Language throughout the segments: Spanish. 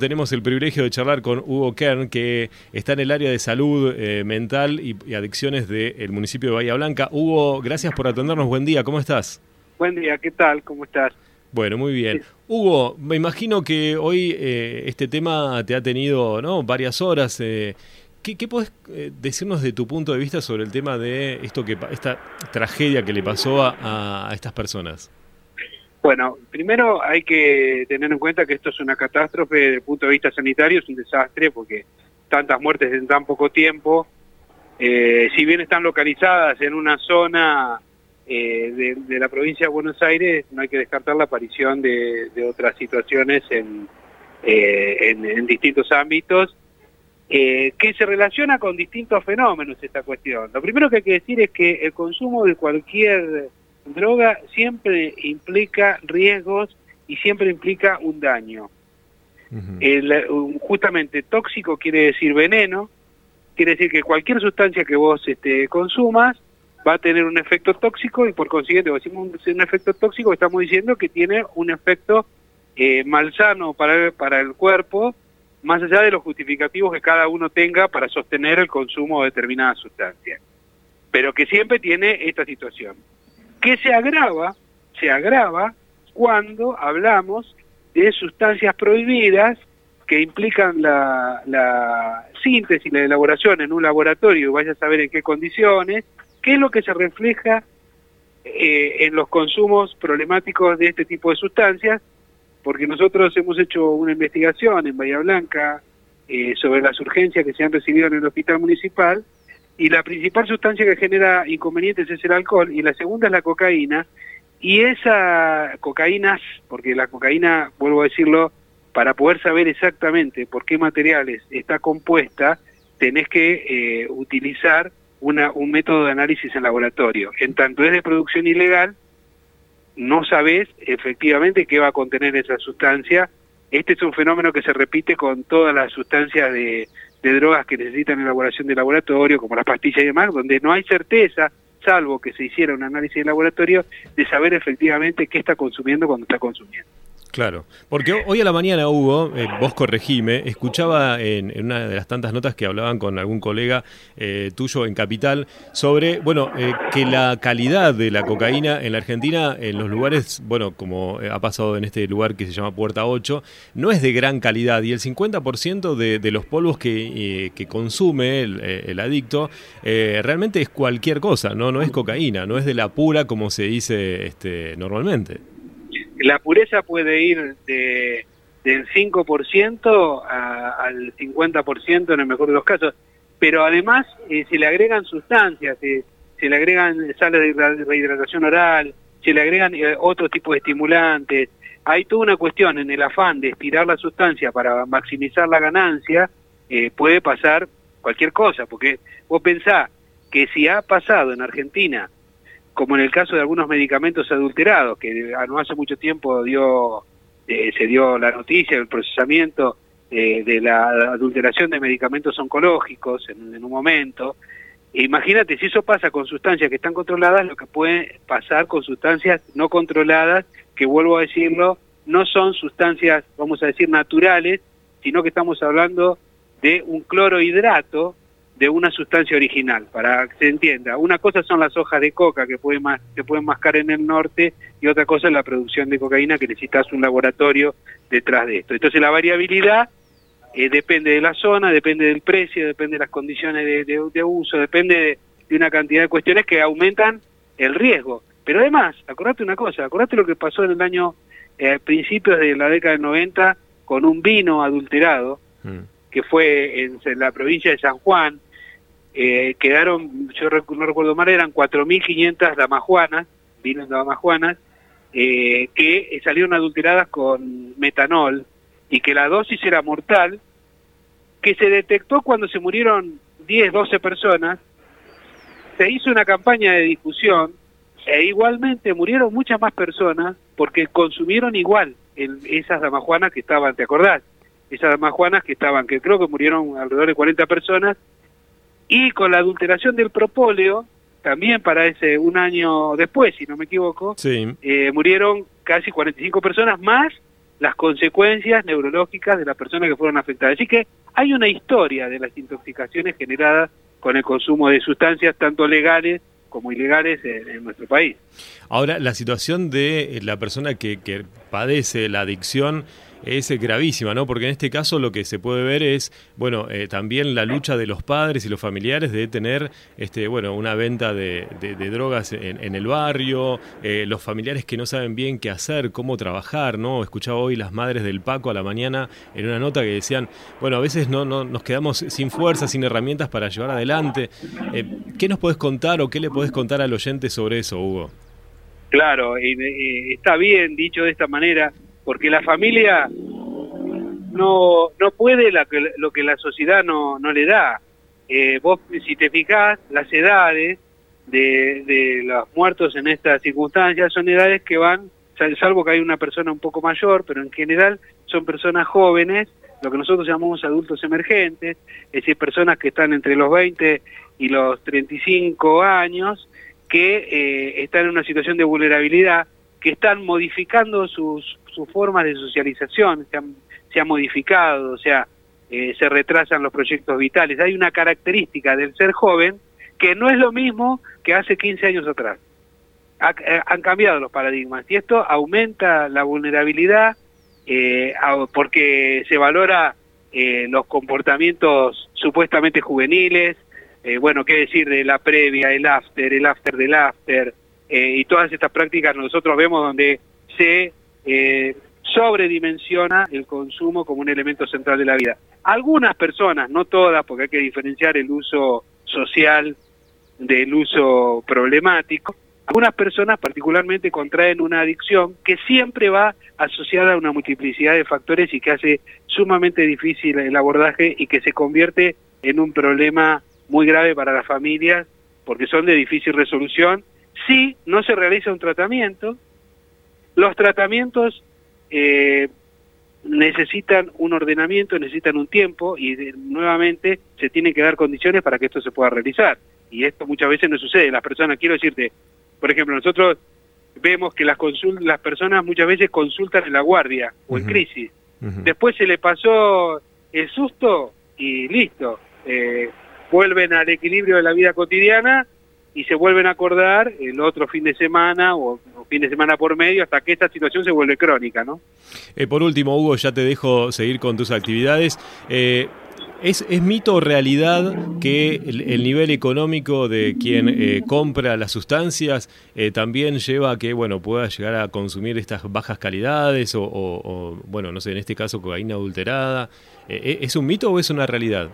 Tenemos el privilegio de charlar con Hugo Kern, que está en el área de salud eh, mental y, adicciones del municipio de Bahía Blanca. Hugo, gracias por atendernos. Buen día, ¿cómo estás? Buen día, ¿qué tal? ¿Cómo estás? Bueno, muy bien. Hugo, me imagino que hoy eh, este tema te ha tenido ¿no? varias horas. Eh, ¿qué, ¿Qué podés decirnos de tu punto de vista sobre el tema de esto que esta tragedia que le pasó a estas personas? Bueno, primero hay que tener en cuenta que esto es una catástrofe desde el punto de vista sanitario, es un desastre porque tantas muertes en tan poco tiempo, eh, si bien están localizadas en una zona eh, de, la provincia de Buenos Aires, no hay que descartar la aparición de, otras situaciones en, eh, en, distintos ámbitos, que se relaciona con distintos fenómenos esta cuestión. Lo primero que hay que decir es que el consumo de cualquier droga siempre implica riesgos y siempre implica un daño. justamente tóxico quiere decir veneno, quiere decir que cualquier sustancia que vos este, consumas va a tener un efecto tóxico y por consiguiente, cuando decimos un, efecto tóxico, estamos diciendo que tiene un efecto eh, malsano para, para el cuerpo, más allá de los justificativos que cada uno tenga para sostener el consumo de determinada sustancia. Pero que siempre tiene esta situación que se agrava, se agrava cuando hablamos de sustancias prohibidas que implican la, la síntesis, la elaboración en un laboratorio, vaya a saber en qué condiciones, qué es lo que se refleja eh, en los consumos problemáticos de este tipo de sustancias, porque nosotros hemos hecho una investigación en Bahía Blanca eh, sobre las urgencias que se han recibido en el hospital municipal y la principal sustancia que genera inconvenientes es el alcohol y la segunda es la cocaína y esa cocaína, porque la cocaína, vuelvo a decirlo, para poder saber exactamente por qué materiales está compuesta, tenés que eh, utilizar una, un método de análisis en laboratorio. En tanto es de producción ilegal, no sabés efectivamente qué va a contener esa sustancia. Este es un fenómeno que se repite con todas las sustancias de, de drogas que necesitan elaboración de laboratorio, como las pastillas y demás, donde no hay certeza, salvo que se hiciera un análisis de laboratorio, de saber efectivamente qué está consumiendo cuando está consumiendo. Claro, porque hoy a la mañana, Hugo, eh, vos corregime, escuchaba en, una de las tantas notas que hablaban con algún colega eh, tuyo en Capital sobre, bueno, eh, que la calidad de la cocaína en la Argentina, en los lugares, bueno, como ha pasado en este lugar que se llama Puerta 8, no es de gran calidad. Y el 50% de, de, los polvos que, que consume el, el adicto realmente es cualquier cosa, ¿no? No es cocaína, no es de la pura como se dice este, normalmente la pureza puede ir de, del 5% al 50% en el mejor de los casos, pero además eh, se le agregan sustancias, eh, se le agregan sales de rehidratación oral, se le agregan eh, otro tipo de estimulantes. Hay toda una cuestión en el afán de estirar la sustancia para maximizar la ganancia, puede pasar cualquier cosa, porque vos pensás que si ha pasado en Argentina como en el caso de algunos medicamentos adulterados, que no hace mucho tiempo dio eh, se dio la noticia del procesamiento eh, de la adulteración de medicamentos oncológicos en, un momento. Imagínate, si eso pasa con sustancias que están controladas, lo que puede pasar con sustancias no controladas, que vuelvo a decirlo, no son sustancias, vamos a decir, naturales, sino que estamos hablando de un clorohidrato de una sustancia original, para que se entienda. Una cosa son las hojas de coca que pueden, que pueden mascar en el norte y otra cosa es la producción de cocaína que necesitas un laboratorio detrás de esto. Entonces la variabilidad eh, depende de la zona, depende del precio, depende de las condiciones de, uso, depende de, una cantidad de cuestiones que aumentan el riesgo. Pero además, acordate una cosa, acordate lo que pasó en el año, eh, principios de la década del 90, con un vino adulterado, mm. que fue en la provincia de San Juan, eh, quedaron, yo no recuerdo mal, eran 4.500 damajuanas, vinos damajuanas, eh, que salieron adulteradas con metanol y que la dosis era mortal, que se detectó cuando se murieron 10, 12 personas, se hizo una campaña de difusión e igualmente murieron muchas más personas porque consumieron igual esas damajuanas que estaban, ¿te acordás? Esas damajuanas que estaban, que creo que murieron alrededor de 40 personas, y con la adulteración del propóleo, también para ese un año después, si no me equivoco, eh, murieron casi 45 personas más las consecuencias neurológicas de las personas que fueron afectadas. Así que hay una historia de las intoxicaciones generadas con el consumo de sustancias tanto legales como ilegales en, nuestro país. Ahora, la situación de la persona que, que padece la adicción es gravísima, ¿no? Porque en este caso lo que se puede ver es, bueno, eh, también la lucha de los padres y los familiares de tener, este, bueno, una venta de, drogas en, el barrio, eh, los familiares que no saben bien qué hacer, cómo trabajar, ¿no? Escuchaba hoy las madres del Paco a la mañana en una nota que decían, bueno, a veces no, no nos quedamos sin fuerza, sin herramientas para llevar adelante. Eh, ¿Qué nos puedes contar o qué le podés contar al oyente sobre eso, Hugo? Claro, y, está bien dicho de esta manera porque la familia no, no puede lo que la sociedad no, no le da. Eh, vos, si te fijás, las edades de, de los muertos en estas circunstancias son edades que van, salvo que hay una persona un poco mayor, pero en general son personas jóvenes, lo que nosotros llamamos adultos emergentes, es decir, personas que están entre los 20 y los 35 años, que eh, están en una situación de vulnerabilidad, que están modificando sus, sus formas de socialización, se han, se ha modificado, o sea, eh, se retrasan los proyectos vitales. Hay una característica del ser joven que no es lo mismo que hace 15 años atrás. Eh, han cambiado los paradigmas y esto aumenta la vulnerabilidad eh, porque se valora los comportamientos supuestamente juveniles, bueno, qué decir de la previa, el after, el after del after, y todas estas prácticas nosotros vemos donde se eh, sobredimensiona el consumo como un elemento central de la vida. Algunas personas, no todas, porque hay que diferenciar el uso social del uso problemático, algunas personas particularmente contraen una adicción que siempre va asociada a una multiplicidad de factores y que hace sumamente difícil el abordaje y que se convierte en un problema muy grave para las familias porque son de difícil resolución si no se realiza un tratamiento los tratamientos eh, necesitan un ordenamiento, necesitan un tiempo y nuevamente se tienen que dar condiciones para que esto se pueda realizar. Y esto muchas veces no sucede. Las personas, quiero decirte, por ejemplo, nosotros vemos que las, las personas muchas veces consultan en la guardia o en crisis. Después se le pasó el susto y listo. Eh, vuelven al equilibrio de la vida cotidiana y se vuelven a acordar el otro fin de semana o, fin de semana por medio hasta que esta situación se vuelve crónica, ¿no? Eh, por último, Hugo, ya te dejo seguir con tus actividades. Eh, ¿Es, ¿Es, mito o realidad que el, nivel económico de quien eh, compra las sustancias también lleva a que bueno pueda llegar a consumir estas bajas calidades o, o bueno, no sé, en este caso cocaína adulterada? ¿Es un mito o es una realidad?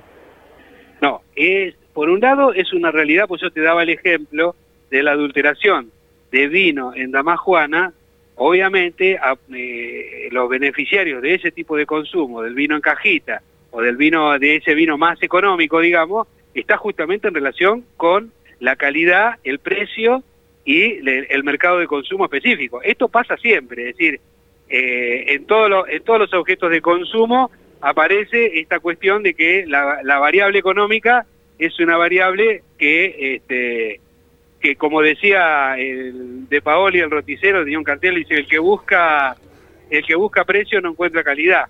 No, es por un lado es una realidad, pues yo te daba el ejemplo de la adulteración de vino en Damajuana, obviamente eh, los beneficiarios de ese tipo de consumo, del vino en cajita o del vino de ese vino más económico, digamos, está justamente en relación con la calidad, el precio y el mercado de consumo específico. Esto pasa siempre, es decir, eh, en, todo en todos los objetos de consumo aparece esta cuestión de que la variable económica es una variable que, este, que como decía el de Paoli, el roticero, tenía un cartel, dice, el que busca, el que busca precio no encuentra calidad.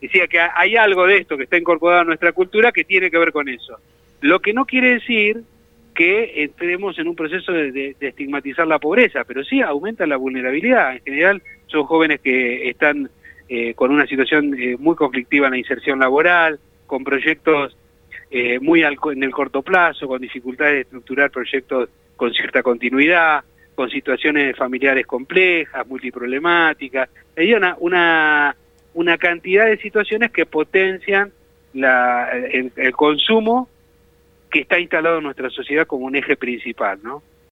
Decía que hay algo de esto que está incorporado a nuestra cultura que tiene que ver con eso. Lo que no quiere decir que entremos en un proceso de, estigmatizar la pobreza, pero sí aumenta la vulnerabilidad. En general son jóvenes que están eh, con una situación eh, muy conflictiva en la inserción laboral, con proyectos eh, muy en el corto plazo, con dificultades de estructurar proyectos con cierta continuidad, con situaciones familiares complejas, multiproblemáticas. Hay una, una, una cantidad de situaciones que potencian la, el, consumo que está instalado en nuestra sociedad como un eje principal, ¿no?